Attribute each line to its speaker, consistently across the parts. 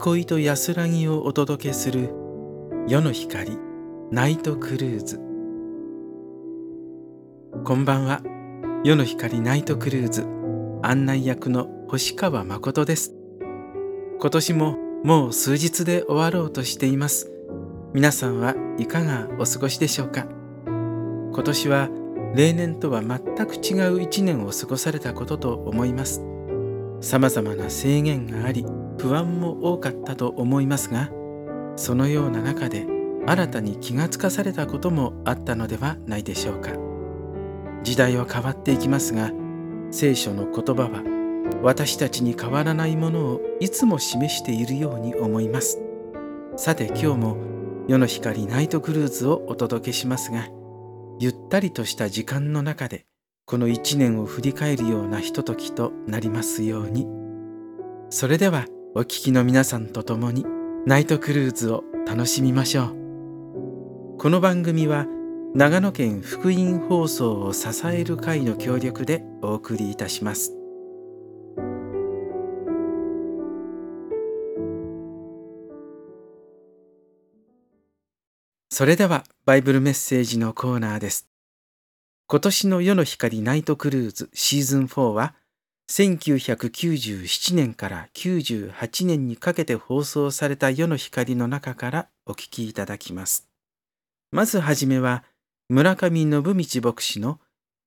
Speaker 1: 憩いと安らぎをお届けする夜の光ナイトクルーズ。こんばんは。夜の光ナイトクルーズ案内役の星川誠です。今年ももう数日で終わろうとしています。皆さんはいかがお過ごしでしょうか。今年は例年とは全く違う一年を過ごされたことと思います。さまざまな制限があり不安も多かったと思いますがそのような中で新たに気がつかされたこともあったのではないでしょうか。時代は変わっていきますが聖書の言葉は私たちに変わらないものをいつも示しているように思います。さて今日も夜の光ナイトクルーズをお届けしますがゆったりとした時間の中でこの一年を振り返るようなひとときとなりますように。それではお聞きの皆さんと共にナイトクルーズを楽しみましょうこの番組は長野県福音放送を支える会の協力でお送りいたしますそれではバイブルメッセージのコーナーです。今年の夜の光ナイトクルーズシーズン4は1997年から98年にかけて放送された夜の光の中からお聞きいただきます。まずはじめは村上信道牧師の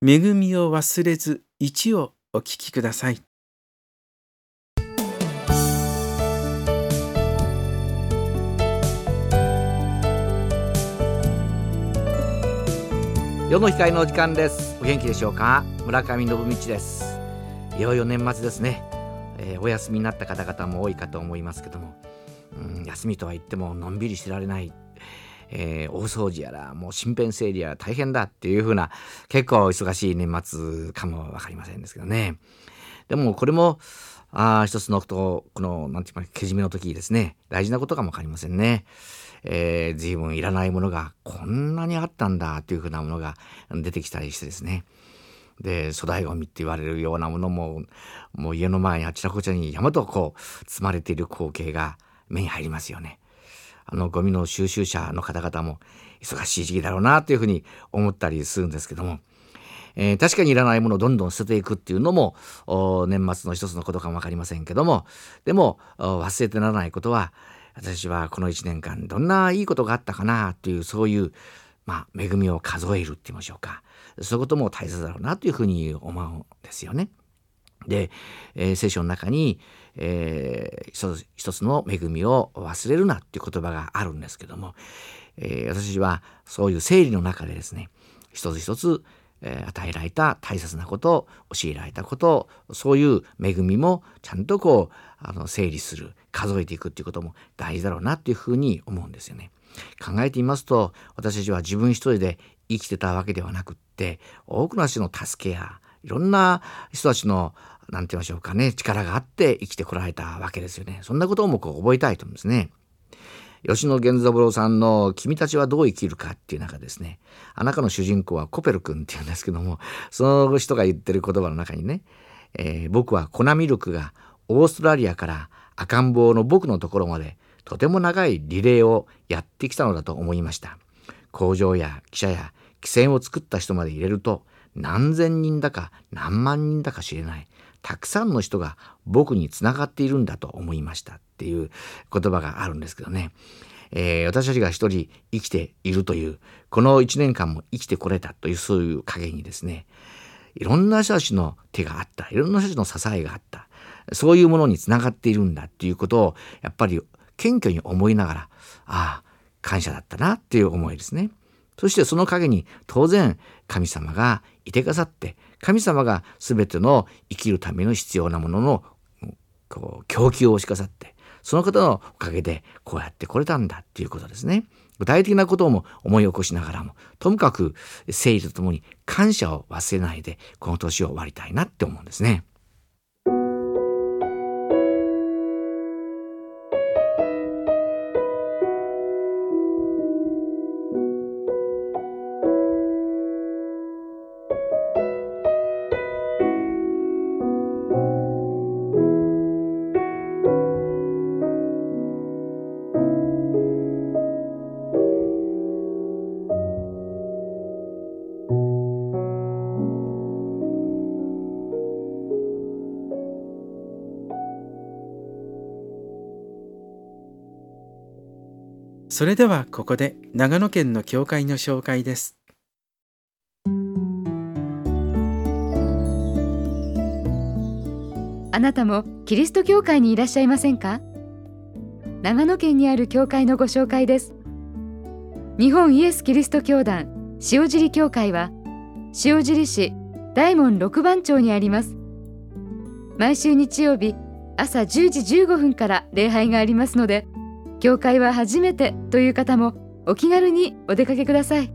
Speaker 1: 恵みを忘れず1をお聞きください。
Speaker 2: 世の光の時間ですお元気でしょうか？村上信道ですよいよ年末ですね、えー、お休みになった方々も多いかと思いますけども、うん、休みとは言ってものんびりしてられないえー、大掃除やらもう身辺整理やら大変だっていう風な結構忙しい年末かも分かりませんですけどね。でもこれもあ一つのことこの何て言うかけじめの時ですね。大事なことかも分かりませんね。えー、随分いらないものがこんなにあったんだというふうなものが出てきたりしてですね。で粗大ごみって言われるようなものももう家の前にあちらこちらに山とこう積まれている光景が目に入りますよね。あのゴミの収集者の方々も忙しい時期だろうなというふうに思ったりするんですけども、えー、確かにいらないものをどんどん捨てていくっていうのも年末の一つのことかも分かりませんけども。でも忘れてならないことは私はこの1年間どんないいことがあったかなというそういうまあ恵みを数えるって言いましょうか。そういうことも大切だろうなというふうに思うんですよね。で、えー、聖書の中に、えー、一つの恵みを忘れるなっていう言葉があるんですけども、えー、私はそういう整理の中でですね一つ一つえ与えられた大切なこと教えられたことそういう恵みもちゃんとこうあの整理する数えていくっていうことも大事だろうなっていうふうに思うんですよね。考えてみますと私たちは自分一人で生きてたわけではなくって多くの人の助けやいろんな人たちの何て言いましょうかね力があって生きてこられたわけですよね。そんなことをもこう覚えたいと思うんですね。吉野源三郎さんの「君たちはどう生きるか」っていう中ですねあなたの主人公はコペル君っていうんですけどもその人が言ってる言葉の中にね、えー、僕は粉ミルクがオーストラリアから赤ん坊の僕のところまでとても長いリレーをやってきたのだと思いました工場や記者や汽船を作った人まで入れると何千人だか何万人だか知れないたくさんの人が僕につながっているんだと思いましたっていう言葉があるんですけどね、えー、私たちが一人生きているというこの一年間も生きてこれたというそういう陰にですねいろんな人たちの手があったいろんな人たちの支えがあったそういうものにつながっているんだっていうことをやっぱり謙虚に思いながらああ感謝だったなっていう思いですね。そしてその陰に当然神様がいてくださって神様が全ての生きるための必要なもののこう供給をしかさってその方のおかげでこうやってこれたんだっていうことですね。具体的なことも思い起こしながらもともかく誠意とともに感謝を忘れないでこの年を終わりたいなって思うんですね。
Speaker 1: それではここで長野県の教会の紹介です。
Speaker 3: あなたもキリスト教会にいらっしゃいませんか？長野県にある教会のご紹介です。日本イエス・キリスト教団塩尻教会は塩尻市大門六番町にあります。毎週日曜日朝10時15分から礼拝がありますので教会は初めてという方もお気軽にお出かけください。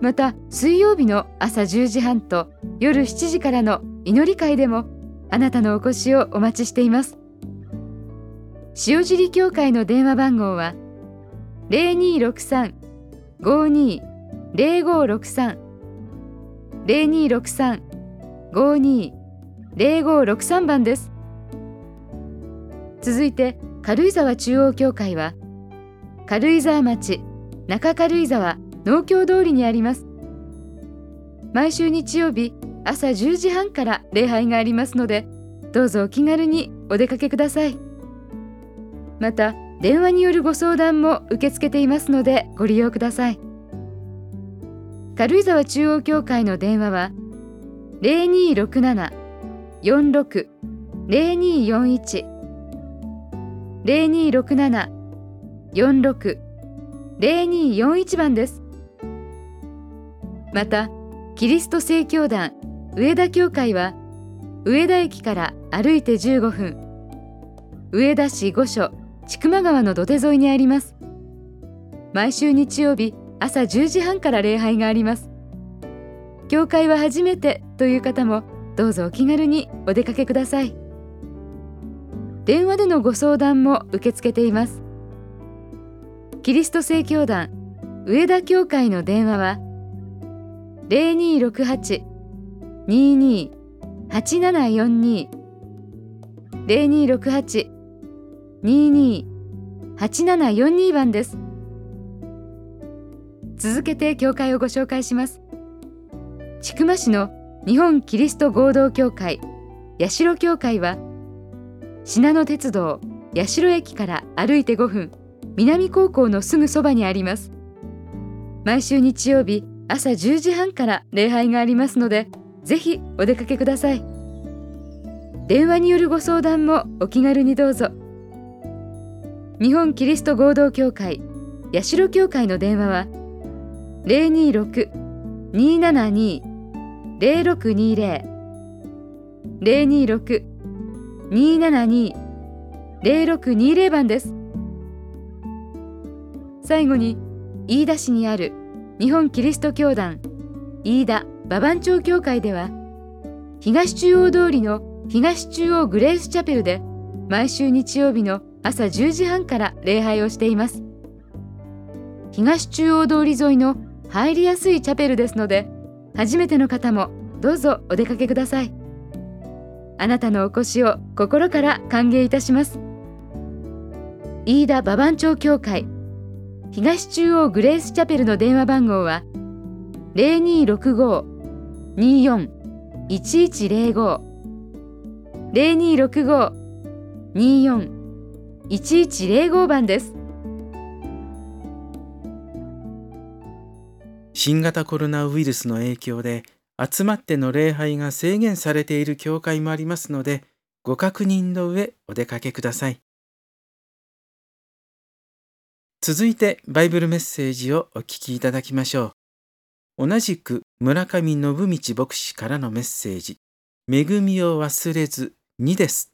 Speaker 3: また水曜日の朝10時半と夜7時からの祈り会でもあなたのお越しをお待ちしています。塩尻教会の電話番号は0263-52-0563 0263-52-0563番です。続いて軽井沢中央教会は軽井沢町中軽井沢農協通りにあります。毎週日曜日朝10時半から礼拝がありますのでどうぞお気軽にお出かけください。また電話によるご相談も受け付けていますのでご利用ください。軽井沢中央教会の電話は0267-46-0241 0267-46-0241番です。またキリスト正教団上田教会は上田駅から歩いて15分。上田市御所千曲川の土手沿いにあります。毎週日曜日朝10時半から礼拝があります。教会は初めてという方もどうぞお気軽にお出かけください。電話でのご相談も受け付けています。キリスト正教団上田教会の電話は0268-22-8742 0268-22-8742番です。続けて教会をご紹介します。千曲市の日本キリスト合同教会八代教会は信濃鉄道八代駅から歩いて5分南高校のすぐそばにあります。毎週日曜日朝10時半から礼拝がありますのでぜひお出かけください。電話によるご相談もお気軽にどうぞ。日本キリスト合同教会八代教会の電話は026-272-0620 026 272-0620番です。最後に飯田市にある日本キリスト教団飯田馬番町教会では東中央通りの東中央グレースチャペルで毎週日曜日の朝10時半から礼拝をしています。東中央通り沿いの入りやすいチャペルですので初めての方もどうぞお出かけください。あなたのお越しを心から歓迎いたします。飯田馬番町協会東中央グレースチャペルの電話番号は0265-24-1105 0265-24-1105番です。
Speaker 1: 新型コロナウイルスの影響で集まっての礼拝が制限されている教会もありますので、ご確認の上お出かけください。続いてバイブルメッセージをお聞きいただきましょう。同じく村上信道牧師からのメッセージ、恵みを忘れず2です。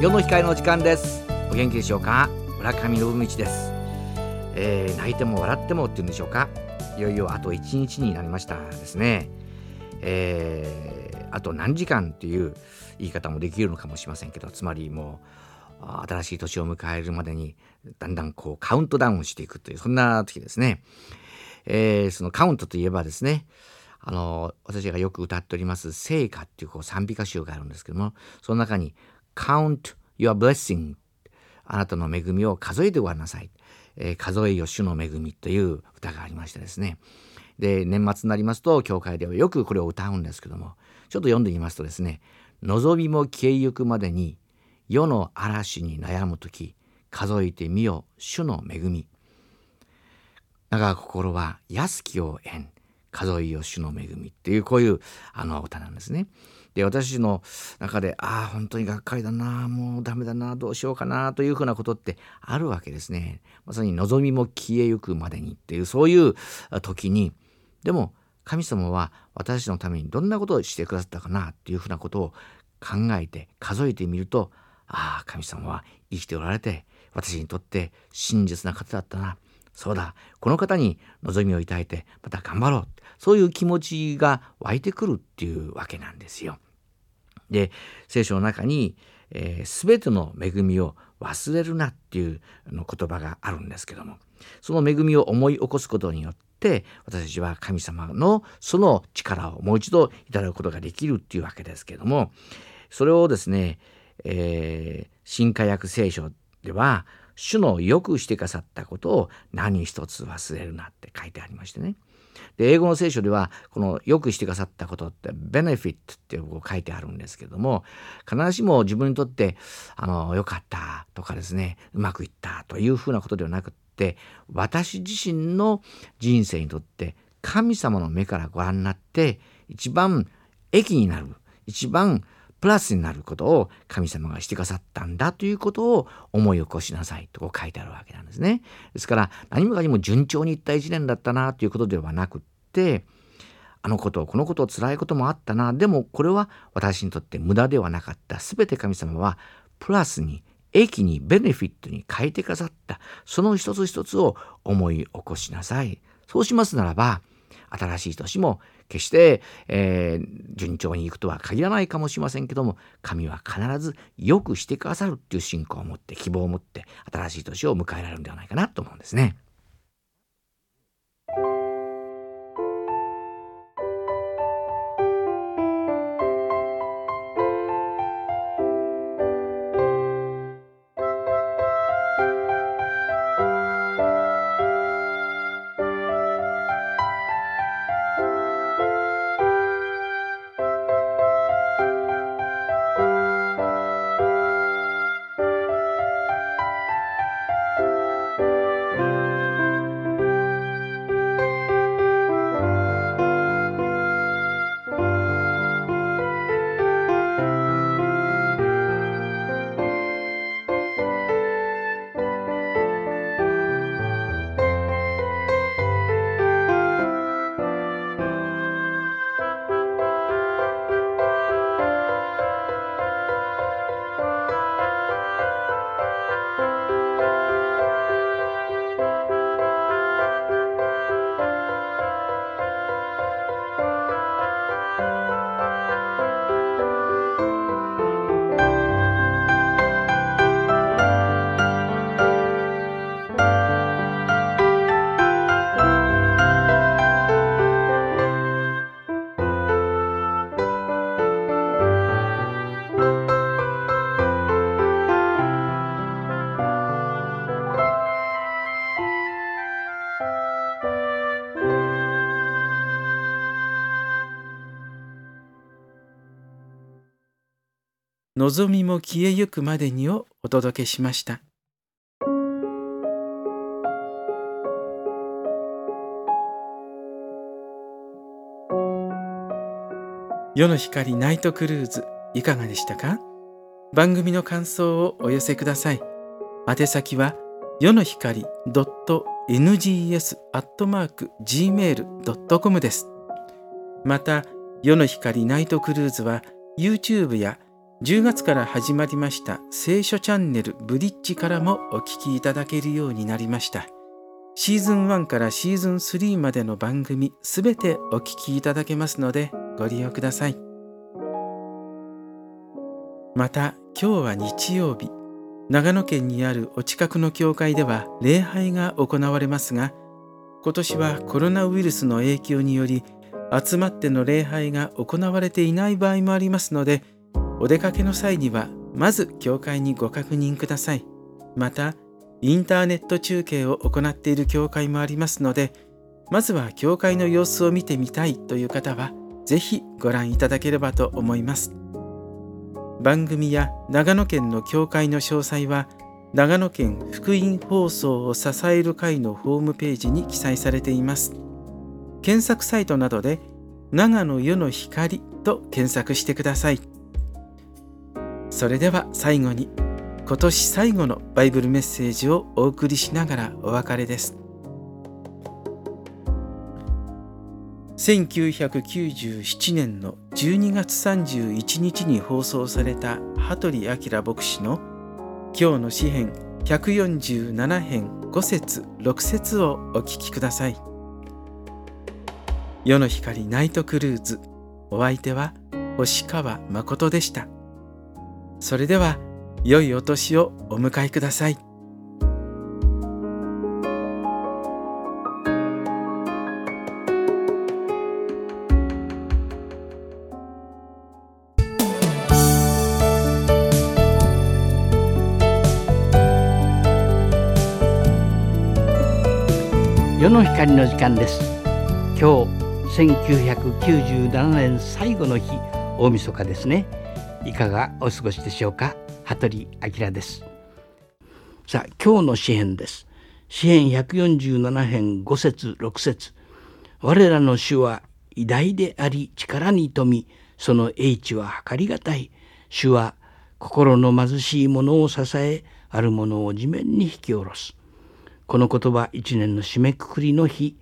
Speaker 2: 世の光の時間です。お元気でしょうか？村上信道です、えー、泣いても笑ってもっていうんでしょうか？いよいよあと1日になりましたですね。えー、あと何時間っていう言い方もできるのかもしれませんけどつまりもう新しい年を迎えるまでにだんだんこうカウントダウンしていくというそんな時ですね、えー、そのカウントといえばですねあの私がよく歌っております「聖歌」っていうこう賛美歌集があるんですけどもその中に count your blessing. あなたの恵みを数えてごらんなさい、えー、数えよ主の恵みという歌がありましてですね。で年末になりますと教会ではよくこれを歌うんですけどもちょっと読んでみますとですね「望みも消えゆくまでに世の嵐に悩む時数えてみよ主の恵み」「長心は安きを縁数えよ主の恵み」っていうこういうあの歌なんですね。で私の中でああ本当にがっかりだなもうダメだなどうしようかなというふうなことってあるわけですね。まさに望みも消えゆくまでにっていうそういう時にでも神様は私のためにどんなことをしてくださったかなっていうふうなことを考えて数えてみるとああ神様は生きておられて私にとって真実な方だったなそうだ。この方に望みを抱いてまた頑張ろう。そういう気持ちが湧いてくるっていうわけなんですよ。で聖書の中に、えー、全ての恵みを忘れるなっていうの言葉があるんですけども。その恵みを思い起こすことによって私たちは神様のその力をもう一度いただくことができるっていうわけですけども。それをですね、えー、新化訳聖書では主のよくしてくださったことを何一つ忘れるなって書いてありましてね。で英語の聖書ではこのよくしてくださったことってベネフィットってこう書いてあるんですけども必ずしも自分にとってあの良かったとかですねうまくいったというふうなことではなくって私自身の人生にとって神様の目からご覧になって一番益になる一番プラスになることを神様がしてくださったんだということを思い起こしなさいとこう書いてあるわけなんですね。ですから何もかにも順調にいった一年だったなということではなくってあのことこのこと辛いこともあったな。でもこれは私にとって無駄ではなかった。全て神様はプラスに益にベネフィットに変えてくださった。その一つ一つを思い起こしなさい。そうしますならば新しい年も決して、えー、順調にいくとは限らないかもしれませんけども神は必ず良くしてくださるっていう信仰を持って希望を持って新しい年を迎えられるんではないかなと思うんですね。
Speaker 1: 望みも消えゆくまでにをお届けしました。世の光ナイトクルーズいかがでしたか？番組の感想をお寄せください。宛先は世の光 .ngs.gmail.com です。また、世の光ナイトクルーズは YouTube や10月から始まりました聖書チャンネルブリッジからもお聞きいただけるようになりました。シーズン1からシーズン3までの番組すべてお聞きいただけますのでご利用ください。また今日は日曜日、長野県にあるお近くの教会では礼拝が行われますが、今年はコロナウイルスの影響により集まっての礼拝が行われていない場合もありますので、お出かけの際にはまず教会にご確認ください。また、インターネット中継を行っている教会もありますので、まずは教会の様子を見てみたいという方はぜひご覧いただければと思います。番組や長野県の教会の詳細は長野県福音放送を支える会のホームページに記載されています。検索サイトなどで長野世の光と検索してください。それでは最後に今年最後のバイブルメッセージをお送りしながらお別れです1997年の12月31日に放送された羽鳥明牧師の「今日の詩編147編5節6節をお聞きください。世の光ナイトクルーズお相手は星川誠でした。それでは良いお年をお迎えください。
Speaker 4: 世の光の時間です今日1997年最後の日大晦日ですねいかがお過ごしでしょうか？羽鳥明です。さあ今日の詩編です。詩編147編5節6節。我らの主は偉大であり力に富みその英知は計りがたい。主は心の貧しい者を支えある者を地面に引き下ろす。この言葉一年の締めくくりの日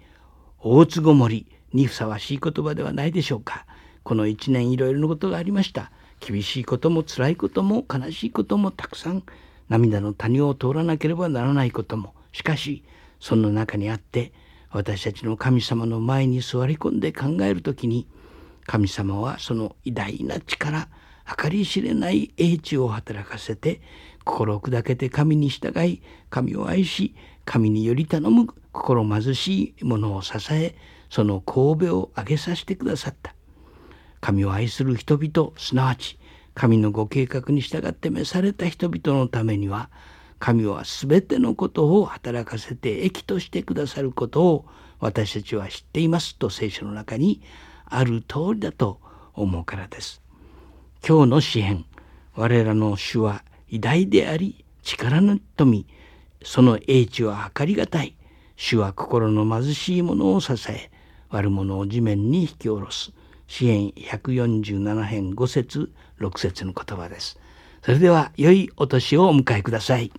Speaker 4: 大津ごもりにふさわしい言葉ではないでしょうか？この一年いろいろなことがありました。厳しいことも辛いことも悲しいこともたくさん涙の谷を通らなければならないことも。しかしその中にあって私たちの神様の前に座り込んで考える時に神様はその偉大な力計り知れない英知を働かせて心を砕けて神に従い神を愛し神により頼む心貧しい者を支えその神戸を上げさせてくださった。神を愛する人々すなわち神のご計画に従って召された人々のためには神は全てのことを働かせて益としてくださることを私たちは知っていますと聖書の中にある通りだと思うからです。今日の詩篇我らの主は偉大であり力の富その英知は計りがたい主は心の貧しい者を支え悪者を地面に引き下ろす支援147編5節6節の言葉です。それでは良いお年をお迎えください。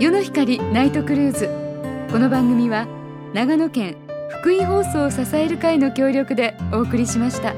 Speaker 3: 世の光ナイトクルーズ。この番組は長野県福井放送を支える会の協力でお送りしました。